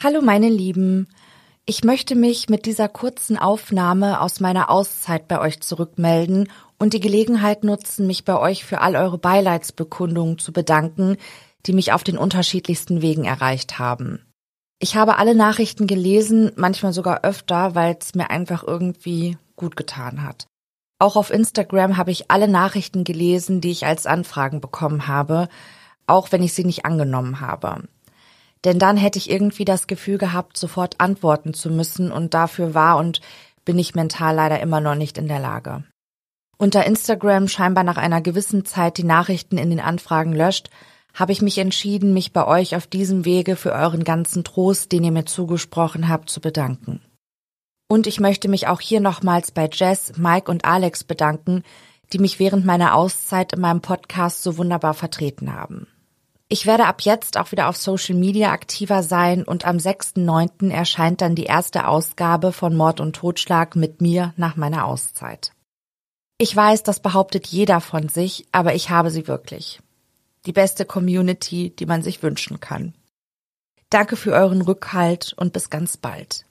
Hallo meine Lieben. Ich möchte mich mit dieser kurzen Aufnahme aus meiner Auszeit bei euch zurückmelden und die Gelegenheit nutzen, mich bei euch für all eure Beileidsbekundungen zu bedanken, die mich auf den unterschiedlichsten Wegen erreicht haben. Ich habe alle Nachrichten gelesen, manchmal sogar öfter, weil es mir einfach irgendwie gut getan hat. Auch auf Instagram habe ich alle Nachrichten gelesen, die ich als Anfragen bekommen habe, auch wenn ich sie nicht angenommen habe. Denn dann hätte ich irgendwie das Gefühl gehabt, sofort antworten zu müssen und dafür war und bin ich mental leider immer noch nicht in der Lage. Unter Instagram scheinbar nach einer gewissen Zeit die Nachrichten in den Anfragen löscht, habe ich mich entschieden, mich bei euch auf diesem Wege für euren ganzen Trost, den ihr mir zugesprochen habt, zu bedanken. Und ich möchte mich auch hier nochmals bei Jess, Mike und Alex bedanken, die mich während meiner Auszeit in meinem Podcast so wunderbar vertreten haben. Ich werde ab jetzt auch wieder auf Social Media aktiver sein und am 6.9. erscheint dann die erste Ausgabe von Mord und Totschlag mit mir nach meiner Auszeit. Ich weiß, das behauptet jeder von sich, aber ich habe sie wirklich. Die beste Community, die man sich wünschen kann. Danke für euren Rückhalt und bis ganz bald.